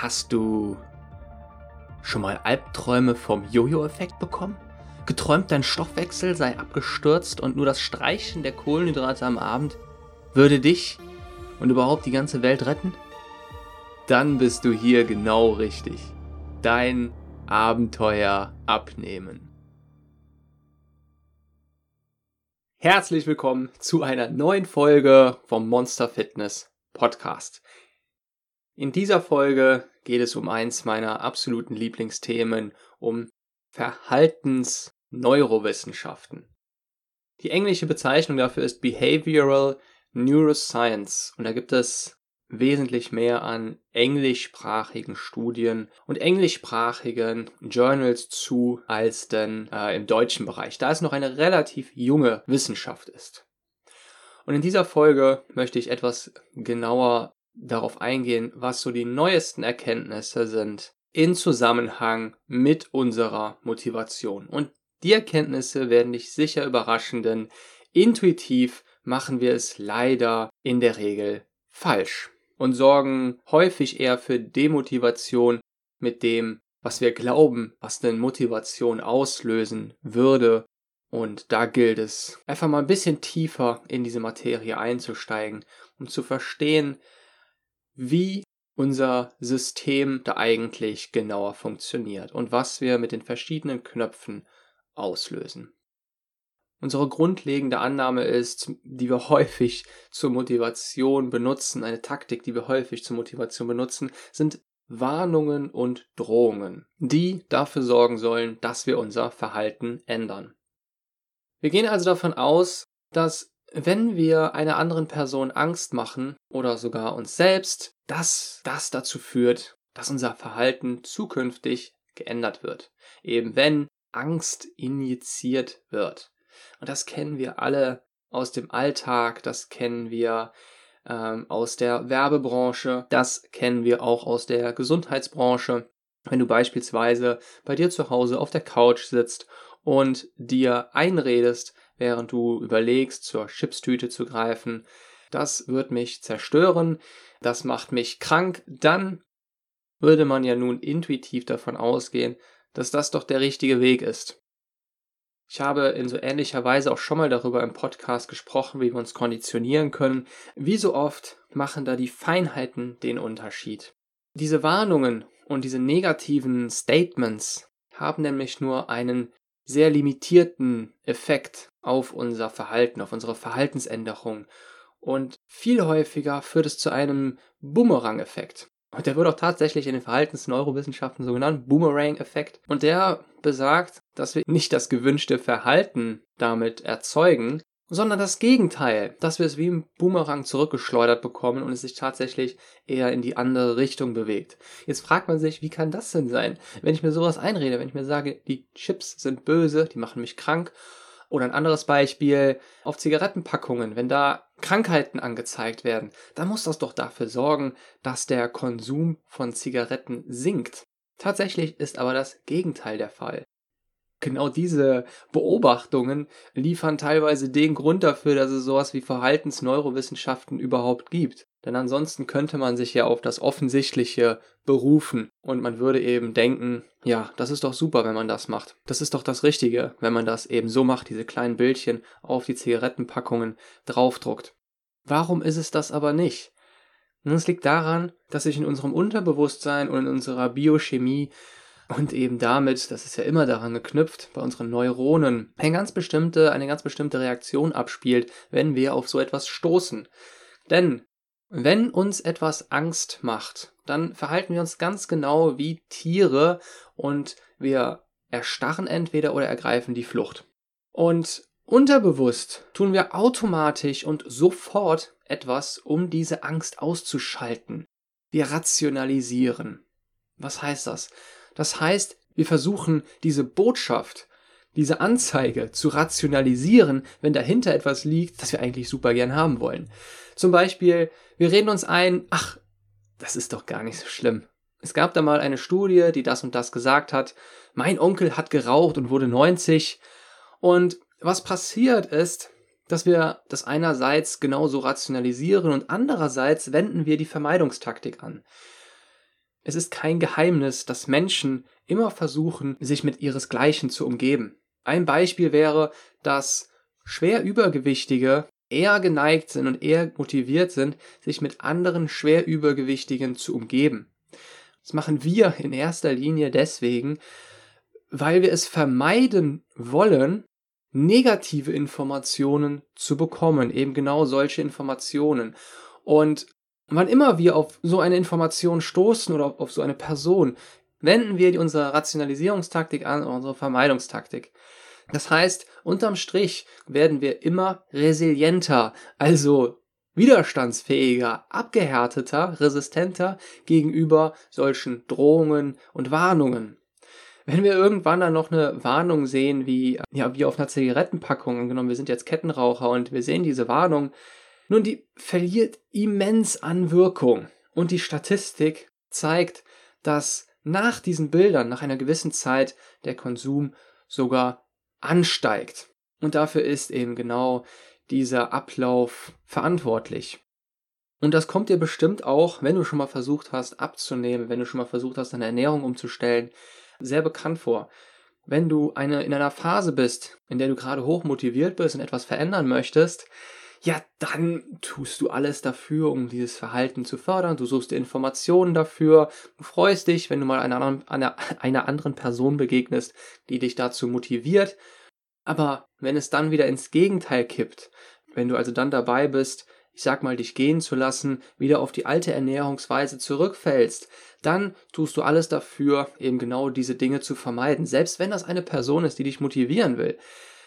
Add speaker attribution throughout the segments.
Speaker 1: Hast du schon mal Albträume vom Jojo-Effekt bekommen? Geträumt, dein Stoffwechsel sei abgestürzt und nur das Streichen der Kohlenhydrate am Abend würde dich und überhaupt die ganze Welt retten? Dann bist du hier genau richtig. Dein Abenteuer abnehmen. Herzlich willkommen zu einer neuen Folge vom Monster Fitness Podcast. In dieser Folge geht es um eins meiner absoluten Lieblingsthemen, um Verhaltensneurowissenschaften. Die englische Bezeichnung dafür ist Behavioral Neuroscience und da gibt es wesentlich mehr an englischsprachigen Studien und englischsprachigen Journals zu als denn äh, im deutschen Bereich, da es noch eine relativ junge Wissenschaft ist. Und in dieser Folge möchte ich etwas genauer darauf eingehen, was so die neuesten Erkenntnisse sind in Zusammenhang mit unserer Motivation. Und die Erkenntnisse werden dich sicher überraschen, denn intuitiv machen wir es leider in der Regel falsch und sorgen häufig eher für Demotivation mit dem, was wir glauben, was denn Motivation auslösen würde. Und da gilt es, einfach mal ein bisschen tiefer in diese Materie einzusteigen, um zu verstehen, wie unser System da eigentlich genauer funktioniert und was wir mit den verschiedenen Knöpfen auslösen. Unsere grundlegende Annahme ist, die wir häufig zur Motivation benutzen, eine Taktik, die wir häufig zur Motivation benutzen, sind Warnungen und Drohungen, die dafür sorgen sollen, dass wir unser Verhalten ändern. Wir gehen also davon aus, dass wenn wir einer anderen Person Angst machen oder sogar uns selbst, dass das dazu führt, dass unser Verhalten zukünftig geändert wird. Eben wenn Angst injiziert wird. Und das kennen wir alle aus dem Alltag, das kennen wir ähm, aus der Werbebranche, das kennen wir auch aus der Gesundheitsbranche. Wenn du beispielsweise bei dir zu Hause auf der Couch sitzt und dir einredest, während du überlegst, zur Chipstüte zu greifen. Das wird mich zerstören, das macht mich krank. Dann würde man ja nun intuitiv davon ausgehen, dass das doch der richtige Weg ist. Ich habe in so ähnlicher Weise auch schon mal darüber im Podcast gesprochen, wie wir uns konditionieren können. Wie so oft machen da die Feinheiten den Unterschied. Diese Warnungen und diese negativen Statements haben nämlich nur einen sehr limitierten Effekt auf unser Verhalten, auf unsere Verhaltensänderung. Und viel häufiger führt es zu einem Boomerang-Effekt. Und der wird auch tatsächlich in den Verhaltensneurowissenschaften so genannt, Boomerang-Effekt. Und der besagt, dass wir nicht das gewünschte Verhalten damit erzeugen, sondern das Gegenteil, dass wir es wie im Boomerang zurückgeschleudert bekommen und es sich tatsächlich eher in die andere Richtung bewegt. Jetzt fragt man sich, wie kann das denn sein? Wenn ich mir sowas einrede, wenn ich mir sage, die Chips sind böse, die machen mich krank. Oder ein anderes Beispiel auf Zigarettenpackungen, wenn da Krankheiten angezeigt werden, dann muss das doch dafür sorgen, dass der Konsum von Zigaretten sinkt. Tatsächlich ist aber das Gegenteil der Fall genau diese Beobachtungen liefern teilweise den Grund dafür, dass es sowas wie Verhaltensneurowissenschaften überhaupt gibt. Denn ansonsten könnte man sich ja auf das Offensichtliche berufen und man würde eben denken, ja, das ist doch super, wenn man das macht. Das ist doch das Richtige, wenn man das eben so macht, diese kleinen Bildchen auf die Zigarettenpackungen draufdruckt. Warum ist es das aber nicht? Nun, es liegt daran, dass sich in unserem Unterbewusstsein und in unserer Biochemie und eben damit, das ist ja immer daran geknüpft, bei unseren Neuronen eine ganz bestimmte, eine ganz bestimmte Reaktion abspielt, wenn wir auf so etwas stoßen. Denn wenn uns etwas Angst macht, dann verhalten wir uns ganz genau wie Tiere und wir erstarren entweder oder ergreifen die Flucht. Und unterbewusst tun wir automatisch und sofort etwas, um diese Angst auszuschalten. Wir rationalisieren. Was heißt das? Das heißt, wir versuchen diese Botschaft, diese Anzeige zu rationalisieren, wenn dahinter etwas liegt, das wir eigentlich super gern haben wollen. Zum Beispiel, wir reden uns ein, ach, das ist doch gar nicht so schlimm. Es gab da mal eine Studie, die das und das gesagt hat. Mein Onkel hat geraucht und wurde 90. Und was passiert ist, dass wir das einerseits genauso rationalisieren und andererseits wenden wir die Vermeidungstaktik an. Es ist kein Geheimnis, dass Menschen immer versuchen, sich mit ihresgleichen zu umgeben. Ein Beispiel wäre, dass schwer Übergewichtige eher geneigt sind und eher motiviert sind, sich mit anderen schwer Übergewichtigen zu umgeben. Das machen wir in erster Linie deswegen, weil wir es vermeiden wollen, negative Informationen zu bekommen, eben genau solche Informationen. Und wann immer wir auf so eine Information stoßen oder auf so eine Person, wenden wir unsere Rationalisierungstaktik an, unsere Vermeidungstaktik. Das heißt, unterm Strich werden wir immer resilienter, also widerstandsfähiger, abgehärteter, resistenter gegenüber solchen Drohungen und Warnungen. Wenn wir irgendwann dann noch eine Warnung sehen, wie, ja, wie auf einer Zigarettenpackung, angenommen, wir sind jetzt Kettenraucher und wir sehen diese Warnung, nun, die verliert immens an Wirkung. Und die Statistik zeigt, dass nach diesen Bildern, nach einer gewissen Zeit, der Konsum sogar ansteigt. Und dafür ist eben genau dieser Ablauf verantwortlich. Und das kommt dir bestimmt auch, wenn du schon mal versucht hast abzunehmen, wenn du schon mal versucht hast, deine Ernährung umzustellen, sehr bekannt vor. Wenn du eine, in einer Phase bist, in der du gerade hoch motiviert bist und etwas verändern möchtest, ja, dann tust du alles dafür, um dieses Verhalten zu fördern. Du suchst dir Informationen dafür. Du freust dich, wenn du mal einer, anderen, einer, einer anderen Person begegnest, die dich dazu motiviert. Aber wenn es dann wieder ins Gegenteil kippt, wenn du also dann dabei bist, ich sag mal, dich gehen zu lassen, wieder auf die alte Ernährungsweise zurückfällst, dann tust du alles dafür, eben genau diese Dinge zu vermeiden. Selbst wenn das eine Person ist, die dich motivieren will,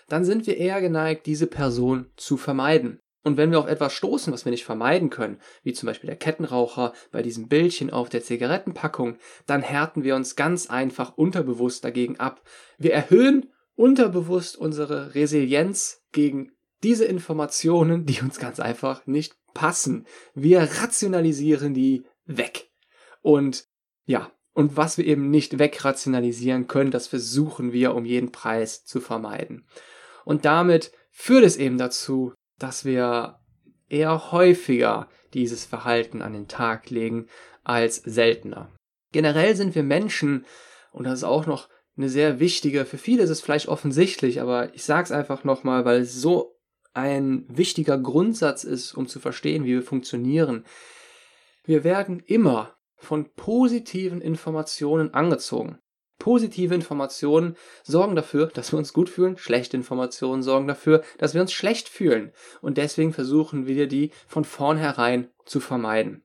Speaker 1: dann sind wir eher geneigt, diese Person zu vermeiden. Und wenn wir auf etwas stoßen, was wir nicht vermeiden können, wie zum Beispiel der Kettenraucher bei diesem Bildchen auf der Zigarettenpackung, dann härten wir uns ganz einfach unterbewusst dagegen ab. Wir erhöhen unterbewusst unsere Resilienz gegen diese Informationen, die uns ganz einfach nicht passen. Wir rationalisieren die weg. Und ja, und was wir eben nicht wegrationalisieren können, das versuchen wir um jeden Preis zu vermeiden. Und damit führt es eben dazu, dass wir eher häufiger dieses Verhalten an den Tag legen als seltener. Generell sind wir Menschen, und das ist auch noch eine sehr wichtige, für viele ist es vielleicht offensichtlich, aber ich sage es einfach nochmal, weil es so ein wichtiger Grundsatz ist, um zu verstehen, wie wir funktionieren. Wir werden immer von positiven Informationen angezogen. Positive Informationen sorgen dafür, dass wir uns gut fühlen, schlechte Informationen sorgen dafür, dass wir uns schlecht fühlen. Und deswegen versuchen wir die von vornherein zu vermeiden.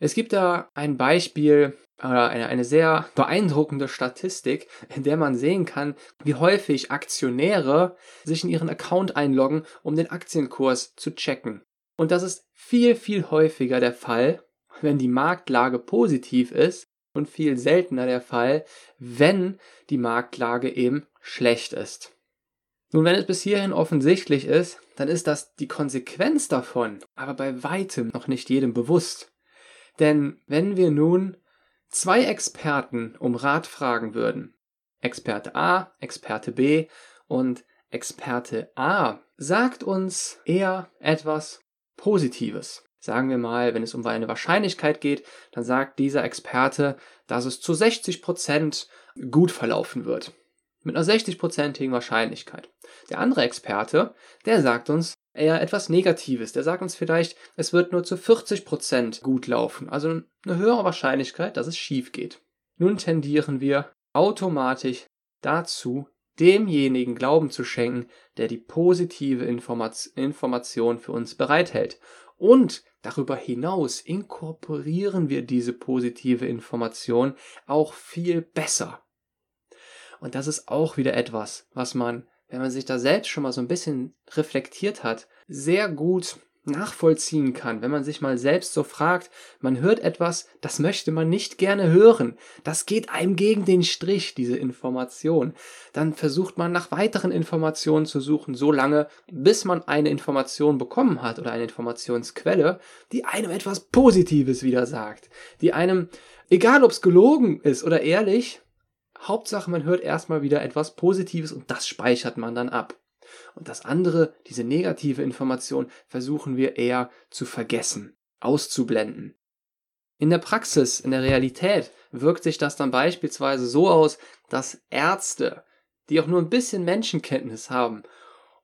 Speaker 1: Es gibt da ein Beispiel oder eine, eine sehr beeindruckende Statistik, in der man sehen kann, wie häufig Aktionäre sich in ihren Account einloggen, um den Aktienkurs zu checken. Und das ist viel, viel häufiger der Fall, wenn die Marktlage positiv ist und viel seltener der Fall, wenn die Marktlage eben schlecht ist. Nun, wenn es bis hierhin offensichtlich ist, dann ist das die Konsequenz davon, aber bei weitem noch nicht jedem bewusst. Denn wenn wir nun zwei Experten um Rat fragen würden, Experte A, Experte B und Experte A sagt uns eher etwas Positives. Sagen wir mal, wenn es um eine Wahrscheinlichkeit geht, dann sagt dieser Experte, dass es zu 60 Prozent gut verlaufen wird. Mit einer 60%igen Wahrscheinlichkeit. Der andere Experte, der sagt uns eher etwas Negatives. Der sagt uns vielleicht, es wird nur zu 40 Prozent gut laufen. Also eine höhere Wahrscheinlichkeit, dass es schief geht. Nun tendieren wir automatisch dazu, demjenigen Glauben zu schenken, der die positive Information für uns bereithält. Und darüber hinaus inkorporieren wir diese positive Information auch viel besser. Und das ist auch wieder etwas, was man, wenn man sich da selbst schon mal so ein bisschen reflektiert hat, sehr gut nachvollziehen kann, wenn man sich mal selbst so fragt, man hört etwas, das möchte man nicht gerne hören, das geht einem gegen den Strich, diese Information, dann versucht man nach weiteren Informationen zu suchen, so lange, bis man eine Information bekommen hat oder eine Informationsquelle, die einem etwas Positives wieder sagt, die einem, egal ob es gelogen ist oder ehrlich, Hauptsache man hört erstmal wieder etwas Positives und das speichert man dann ab. Und das andere, diese negative Information, versuchen wir eher zu vergessen, auszublenden. In der Praxis, in der Realität wirkt sich das dann beispielsweise so aus, dass Ärzte, die auch nur ein bisschen Menschenkenntnis haben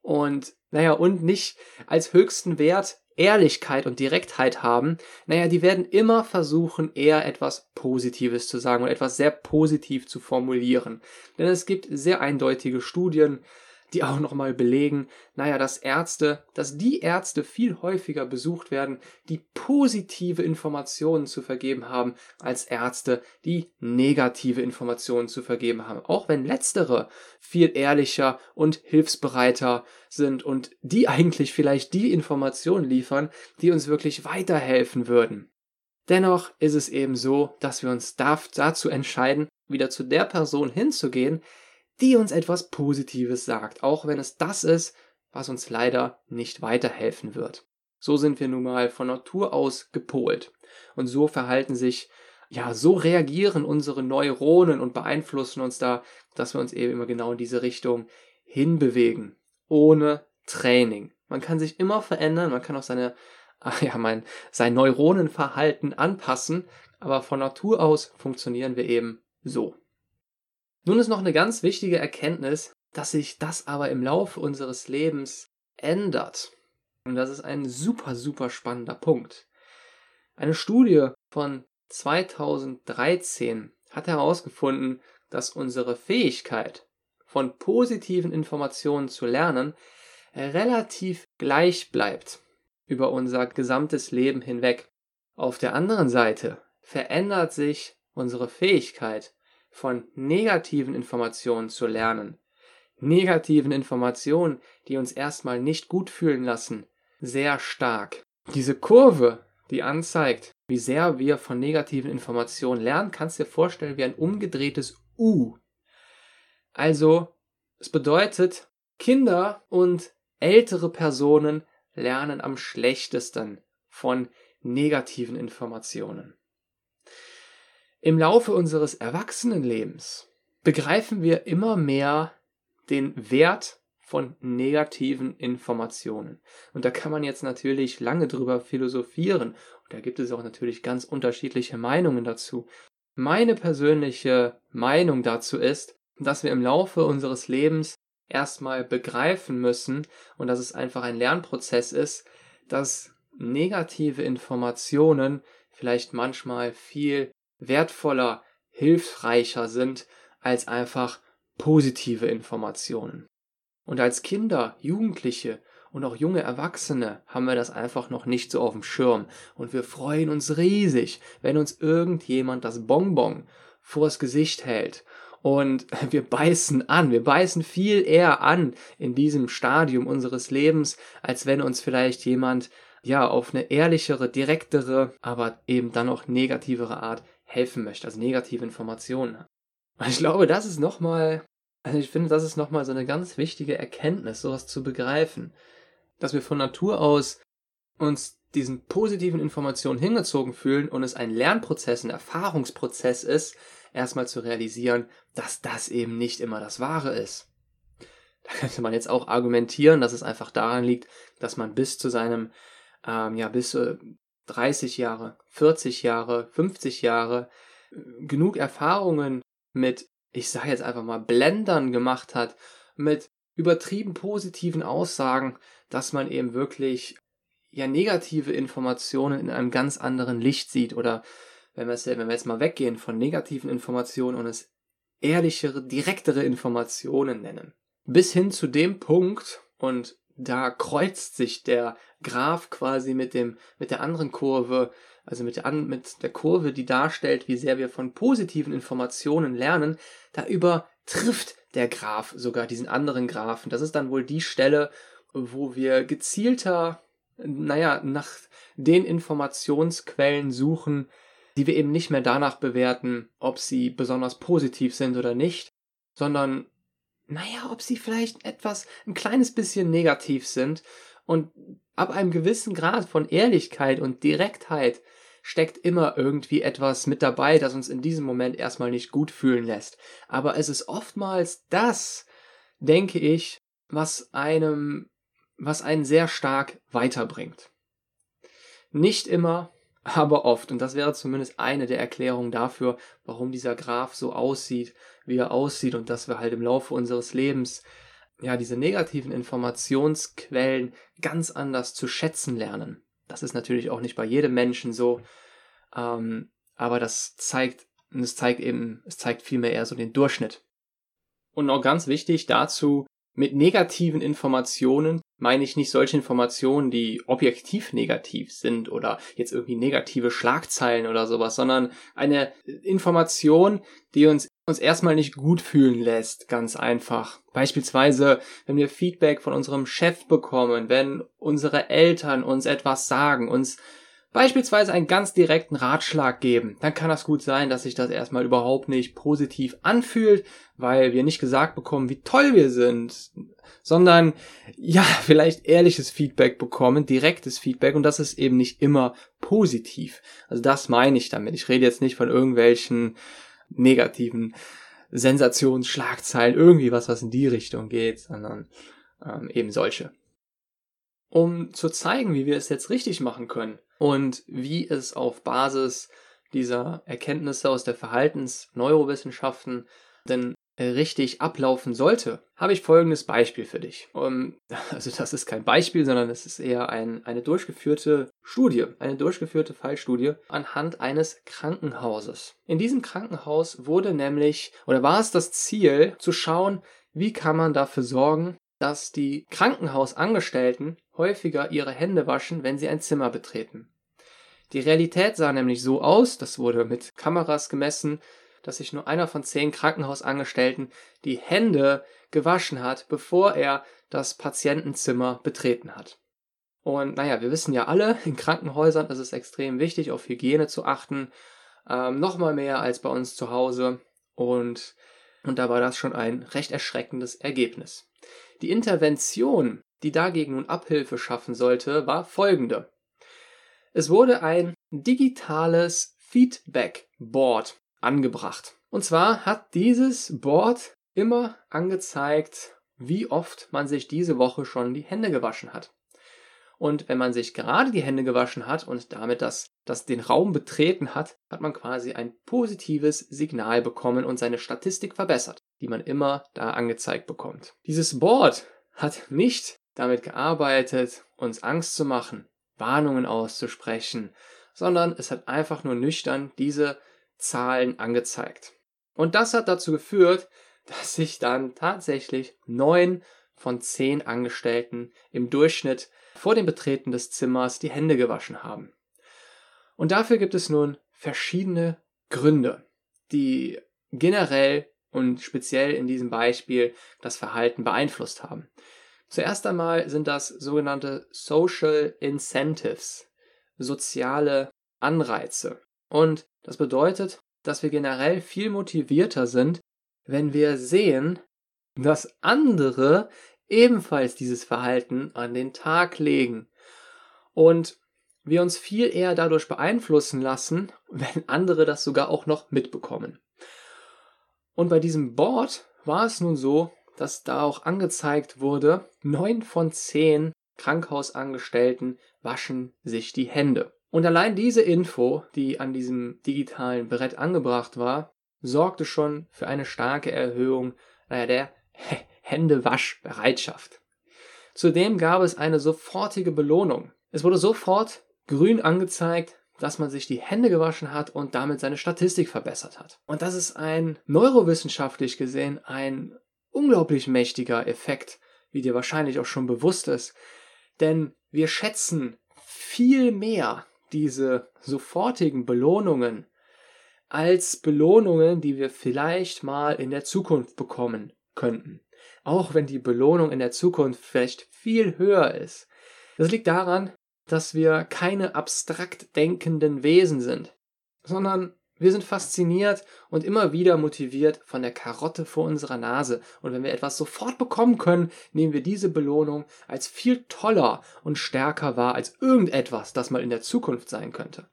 Speaker 1: und naja, und nicht als höchsten Wert Ehrlichkeit und Direktheit haben, naja, die werden immer versuchen, eher etwas Positives zu sagen und etwas sehr positiv zu formulieren. Denn es gibt sehr eindeutige Studien, die auch nochmal belegen, naja, dass Ärzte, dass die Ärzte viel häufiger besucht werden, die positive Informationen zu vergeben haben, als Ärzte, die negative Informationen zu vergeben haben. Auch wenn letztere viel ehrlicher und hilfsbereiter sind und die eigentlich vielleicht die Informationen liefern, die uns wirklich weiterhelfen würden. Dennoch ist es eben so, dass wir uns dazu entscheiden, wieder zu der Person hinzugehen, die uns etwas Positives sagt, auch wenn es das ist, was uns leider nicht weiterhelfen wird. So sind wir nun mal von Natur aus gepolt. Und so verhalten sich, ja, so reagieren unsere Neuronen und beeinflussen uns da, dass wir uns eben immer genau in diese Richtung hinbewegen. Ohne Training. Man kann sich immer verändern, man kann auch seine, ach ja, mein, sein Neuronenverhalten anpassen, aber von Natur aus funktionieren wir eben so. Nun ist noch eine ganz wichtige Erkenntnis, dass sich das aber im Laufe unseres Lebens ändert. Und das ist ein super, super spannender Punkt. Eine Studie von 2013 hat herausgefunden, dass unsere Fähigkeit, von positiven Informationen zu lernen, relativ gleich bleibt über unser gesamtes Leben hinweg. Auf der anderen Seite verändert sich unsere Fähigkeit, von negativen Informationen zu lernen. Negativen Informationen, die uns erstmal nicht gut fühlen lassen, sehr stark. Diese Kurve, die anzeigt, wie sehr wir von negativen Informationen lernen, kannst du dir vorstellen wie ein umgedrehtes U. Also, es bedeutet, Kinder und ältere Personen lernen am schlechtesten von negativen Informationen. Im Laufe unseres Erwachsenenlebens begreifen wir immer mehr den Wert von negativen Informationen. Und da kann man jetzt natürlich lange drüber philosophieren. Und da gibt es auch natürlich ganz unterschiedliche Meinungen dazu. Meine persönliche Meinung dazu ist, dass wir im Laufe unseres Lebens erstmal begreifen müssen und dass es einfach ein Lernprozess ist, dass negative Informationen vielleicht manchmal viel wertvoller, hilfreicher sind als einfach positive Informationen. Und als Kinder, Jugendliche und auch junge Erwachsene haben wir das einfach noch nicht so auf dem Schirm. Und wir freuen uns riesig, wenn uns irgendjemand das Bonbon vors Gesicht hält. Und wir beißen an, wir beißen viel eher an in diesem Stadium unseres Lebens, als wenn uns vielleicht jemand ja auf eine ehrlichere, direktere, aber eben dann auch negativere Art helfen möchte, also negative Informationen. Und ich glaube, das ist nochmal, also ich finde, das ist nochmal so eine ganz wichtige Erkenntnis, sowas zu begreifen. Dass wir von Natur aus uns diesen positiven Informationen hingezogen fühlen und es ein Lernprozess, ein Erfahrungsprozess ist, erstmal zu realisieren, dass das eben nicht immer das Wahre ist. Da könnte man jetzt auch argumentieren, dass es einfach daran liegt, dass man bis zu seinem, ähm, ja, bis 30 Jahre, 40 Jahre, 50 Jahre genug Erfahrungen mit, ich sage jetzt einfach mal, Blendern gemacht hat, mit übertrieben positiven Aussagen, dass man eben wirklich ja negative Informationen in einem ganz anderen Licht sieht oder wenn wir, wenn wir jetzt mal weggehen von negativen Informationen und es ehrlichere, direktere Informationen nennen. Bis hin zu dem Punkt, und da kreuzt sich der Graph quasi mit dem, mit der anderen Kurve, also mit der, mit der Kurve, die darstellt, wie sehr wir von positiven Informationen lernen, da übertrifft der Graph sogar diesen anderen Graphen. Das ist dann wohl die Stelle, wo wir gezielter, naja, nach den Informationsquellen suchen, die wir eben nicht mehr danach bewerten, ob sie besonders positiv sind oder nicht, sondern naja, ob sie vielleicht etwas, ein kleines bisschen negativ sind und ab einem gewissen Grad von Ehrlichkeit und Direktheit steckt immer irgendwie etwas mit dabei, das uns in diesem Moment erstmal nicht gut fühlen lässt. Aber es ist oftmals das, denke ich, was einem, was einen sehr stark weiterbringt. Nicht immer, aber oft. Und das wäre zumindest eine der Erklärungen dafür, warum dieser Graph so aussieht, wie er aussieht und dass wir halt im Laufe unseres Lebens ja diese negativen Informationsquellen ganz anders zu schätzen lernen. Das ist natürlich auch nicht bei jedem Menschen so, ähm, aber das zeigt, es zeigt eben, es zeigt vielmehr eher so den Durchschnitt. Und noch ganz wichtig dazu, mit negativen Informationen meine ich nicht solche Informationen, die objektiv negativ sind oder jetzt irgendwie negative Schlagzeilen oder sowas, sondern eine Information, die uns uns erstmal nicht gut fühlen lässt, ganz einfach. Beispielsweise, wenn wir Feedback von unserem Chef bekommen, wenn unsere Eltern uns etwas sagen, uns beispielsweise einen ganz direkten Ratschlag geben, dann kann das gut sein, dass sich das erstmal überhaupt nicht positiv anfühlt, weil wir nicht gesagt bekommen, wie toll wir sind, sondern ja, vielleicht ehrliches Feedback bekommen, direktes Feedback und das ist eben nicht immer positiv. Also das meine ich damit. Ich rede jetzt nicht von irgendwelchen negativen Sensationsschlagzeilen, irgendwie was, was in die Richtung geht, sondern ähm, eben solche. Um zu zeigen, wie wir es jetzt richtig machen können, und wie es auf Basis dieser Erkenntnisse aus der Verhaltensneurowissenschaften denn richtig ablaufen sollte, habe ich folgendes Beispiel für dich. Um, also das ist kein Beispiel, sondern es ist eher ein, eine durchgeführte Studie, eine durchgeführte Fallstudie anhand eines Krankenhauses. In diesem Krankenhaus wurde nämlich, oder war es das Ziel, zu schauen, wie kann man dafür sorgen, dass die Krankenhausangestellten häufiger ihre Hände waschen, wenn sie ein Zimmer betreten. Die Realität sah nämlich so aus, das wurde mit Kameras gemessen, dass sich nur einer von zehn Krankenhausangestellten die Hände gewaschen hat, bevor er das Patientenzimmer betreten hat. Und naja, wir wissen ja alle, in Krankenhäusern ist es extrem wichtig, auf Hygiene zu achten, ähm, nochmal mehr als bei uns zu Hause. Und, und da war das schon ein recht erschreckendes Ergebnis. Die Intervention, die dagegen nun Abhilfe schaffen sollte, war folgende. Es wurde ein digitales Feedback Board angebracht. Und zwar hat dieses Board immer angezeigt, wie oft man sich diese Woche schon die Hände gewaschen hat. Und wenn man sich gerade die Hände gewaschen hat und damit das, das den Raum betreten hat, hat man quasi ein positives Signal bekommen und seine Statistik verbessert, die man immer da angezeigt bekommt. Dieses Board hat nicht damit gearbeitet, uns Angst zu machen, Warnungen auszusprechen, sondern es hat einfach nur nüchtern diese Zahlen angezeigt. Und das hat dazu geführt, dass sich dann tatsächlich neun von zehn Angestellten im Durchschnitt vor dem Betreten des Zimmers die Hände gewaschen haben. Und dafür gibt es nun verschiedene Gründe, die generell und speziell in diesem Beispiel das Verhalten beeinflusst haben. Zuerst einmal sind das sogenannte Social Incentives, soziale Anreize. Und das bedeutet, dass wir generell viel motivierter sind, wenn wir sehen, dass andere ebenfalls dieses Verhalten an den Tag legen. Und wir uns viel eher dadurch beeinflussen lassen, wenn andere das sogar auch noch mitbekommen. Und bei diesem Board war es nun so, dass da auch angezeigt wurde, neun von zehn Krankhausangestellten waschen sich die Hände. Und allein diese Info, die an diesem digitalen Brett angebracht war, sorgte schon für eine starke Erhöhung naja, der Händewaschbereitschaft. Zudem gab es eine sofortige Belohnung. Es wurde sofort grün angezeigt, dass man sich die Hände gewaschen hat und damit seine Statistik verbessert hat. Und das ist ein neurowissenschaftlich gesehen ein unglaublich mächtiger Effekt, wie dir wahrscheinlich auch schon bewusst ist. Denn wir schätzen viel mehr diese sofortigen Belohnungen als Belohnungen, die wir vielleicht mal in der Zukunft bekommen könnten. Auch wenn die Belohnung in der Zukunft vielleicht viel höher ist. Das liegt daran, dass wir keine abstrakt denkenden Wesen sind, sondern wir sind fasziniert und immer wieder motiviert von der Karotte vor unserer Nase. Und wenn wir etwas sofort bekommen können, nehmen wir diese Belohnung als viel toller und stärker wahr als irgendetwas, das mal in der Zukunft sein könnte.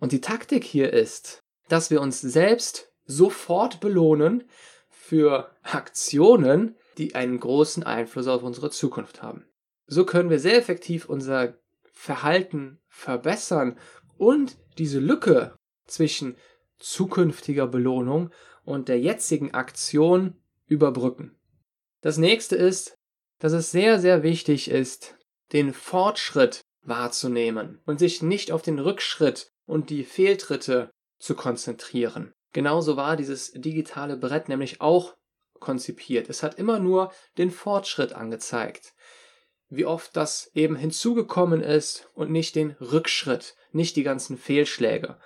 Speaker 1: Und die Taktik hier ist, dass wir uns selbst sofort belohnen für Aktionen, die einen großen Einfluss auf unsere Zukunft haben. So können wir sehr effektiv unser Verhalten verbessern und diese Lücke zwischen zukünftiger Belohnung und der jetzigen Aktion überbrücken. Das nächste ist, dass es sehr, sehr wichtig ist, den Fortschritt wahrzunehmen und sich nicht auf den Rückschritt und die Fehltritte zu konzentrieren. Genauso war dieses digitale Brett nämlich auch konzipiert. Es hat immer nur den Fortschritt angezeigt. Wie oft das eben hinzugekommen ist und nicht den Rückschritt, nicht die ganzen Fehlschläge.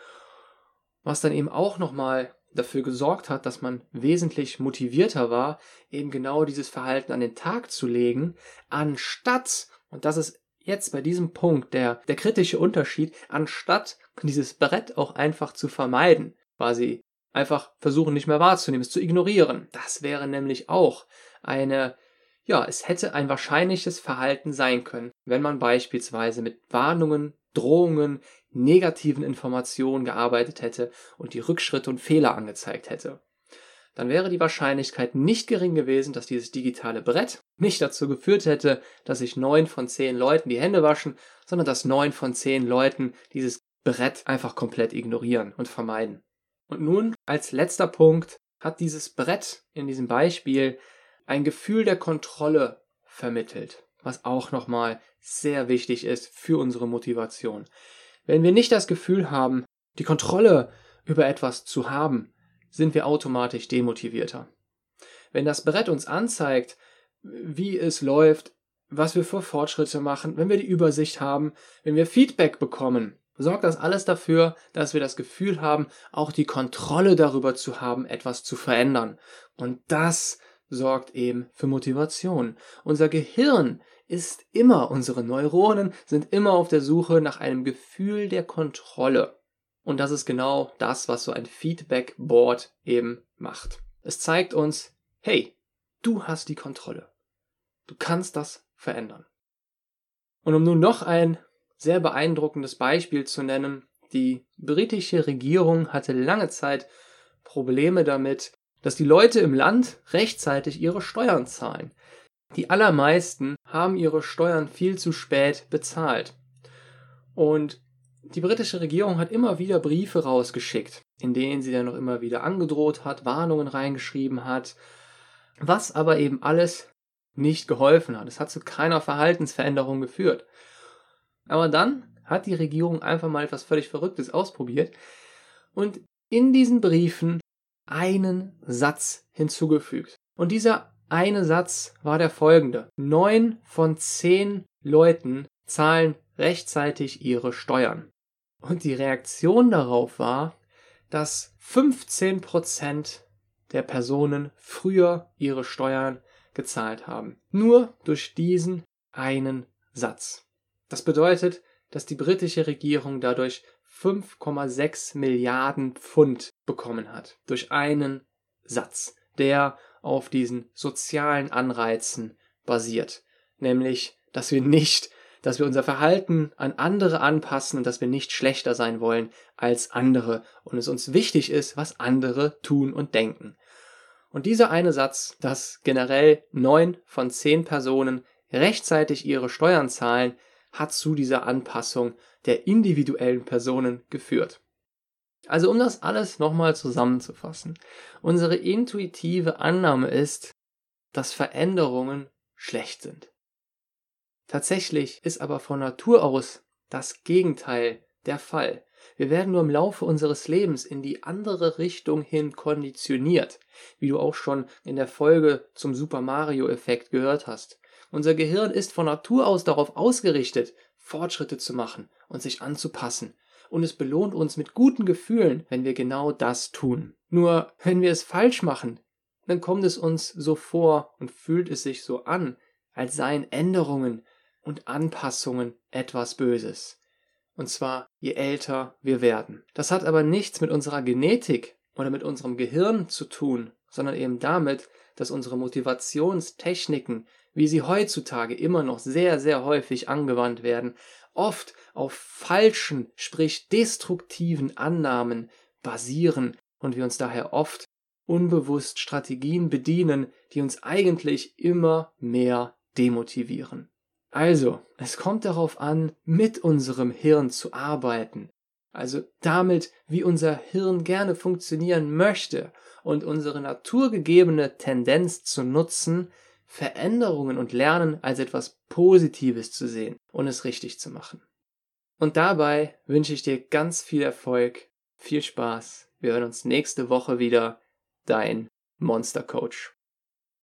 Speaker 1: Was dann eben auch nochmal dafür gesorgt hat, dass man wesentlich motivierter war, eben genau dieses Verhalten an den Tag zu legen, anstatt, und das ist jetzt bei diesem Punkt der, der kritische Unterschied, anstatt dieses Brett auch einfach zu vermeiden, quasi einfach versuchen nicht mehr wahrzunehmen, es zu ignorieren. Das wäre nämlich auch eine, ja, es hätte ein wahrscheinliches Verhalten sein können, wenn man beispielsweise mit Warnungen, Drohungen, negativen Informationen gearbeitet hätte und die Rückschritte und Fehler angezeigt hätte. Dann wäre die Wahrscheinlichkeit nicht gering gewesen, dass dieses digitale Brett nicht dazu geführt hätte, dass sich neun von zehn Leuten die Hände waschen, sondern dass neun von zehn Leuten dieses Brett einfach komplett ignorieren und vermeiden. Und nun als letzter Punkt hat dieses Brett in diesem Beispiel ein Gefühl der Kontrolle vermittelt, was auch nochmal sehr wichtig ist für unsere Motivation. Wenn wir nicht das Gefühl haben, die Kontrolle über etwas zu haben, sind wir automatisch demotivierter. Wenn das Brett uns anzeigt, wie es läuft, was wir für Fortschritte machen, wenn wir die Übersicht haben, wenn wir Feedback bekommen, sorgt das alles dafür, dass wir das Gefühl haben, auch die Kontrolle darüber zu haben, etwas zu verändern. Und das sorgt eben für Motivation. Unser Gehirn ist immer, unsere Neuronen sind immer auf der Suche nach einem Gefühl der Kontrolle. Und das ist genau das, was so ein Feedback Board eben macht. Es zeigt uns, hey, du hast die Kontrolle. Du kannst das verändern. Und um nun noch ein sehr beeindruckendes Beispiel zu nennen. Die britische Regierung hatte lange Zeit Probleme damit, dass die Leute im Land rechtzeitig ihre Steuern zahlen. Die allermeisten haben ihre Steuern viel zu spät bezahlt. Und die britische Regierung hat immer wieder Briefe rausgeschickt, in denen sie dann noch immer wieder angedroht hat, Warnungen reingeschrieben hat, was aber eben alles nicht geholfen hat. Es hat zu keiner Verhaltensveränderung geführt. Aber dann hat die Regierung einfach mal etwas völlig Verrücktes ausprobiert und in diesen Briefen einen Satz hinzugefügt. Und dieser eine Satz war der folgende. Neun von zehn Leuten zahlen rechtzeitig ihre Steuern. Und die Reaktion darauf war, dass 15 Prozent der Personen früher ihre Steuern gezahlt haben. Nur durch diesen einen Satz. Das bedeutet, dass die britische Regierung dadurch 5,6 Milliarden Pfund bekommen hat. Durch einen Satz, der auf diesen sozialen Anreizen basiert. Nämlich, dass wir nicht, dass wir unser Verhalten an andere anpassen und dass wir nicht schlechter sein wollen als andere und es uns wichtig ist, was andere tun und denken. Und dieser eine Satz, dass generell neun von zehn Personen rechtzeitig ihre Steuern zahlen, hat zu dieser Anpassung der individuellen Personen geführt. Also um das alles nochmal zusammenzufassen. Unsere intuitive Annahme ist, dass Veränderungen schlecht sind. Tatsächlich ist aber von Natur aus das Gegenteil der Fall. Wir werden nur im Laufe unseres Lebens in die andere Richtung hin konditioniert, wie du auch schon in der Folge zum Super Mario Effekt gehört hast. Unser Gehirn ist von Natur aus darauf ausgerichtet, Fortschritte zu machen und sich anzupassen. Und es belohnt uns mit guten Gefühlen, wenn wir genau das tun. Nur wenn wir es falsch machen, dann kommt es uns so vor und fühlt es sich so an, als seien Änderungen und Anpassungen etwas Böses. Und zwar je älter wir werden. Das hat aber nichts mit unserer Genetik oder mit unserem Gehirn zu tun, sondern eben damit, dass unsere Motivationstechniken wie sie heutzutage immer noch sehr, sehr häufig angewandt werden, oft auf falschen, sprich destruktiven Annahmen basieren und wir uns daher oft unbewusst Strategien bedienen, die uns eigentlich immer mehr demotivieren. Also, es kommt darauf an, mit unserem Hirn zu arbeiten also damit, wie unser Hirn gerne funktionieren möchte und unsere naturgegebene Tendenz zu nutzen, Veränderungen und Lernen als etwas Positives zu sehen und es richtig zu machen. Und dabei wünsche ich dir ganz viel Erfolg, viel Spaß. Wir hören uns nächste Woche wieder. Dein Monster Coach.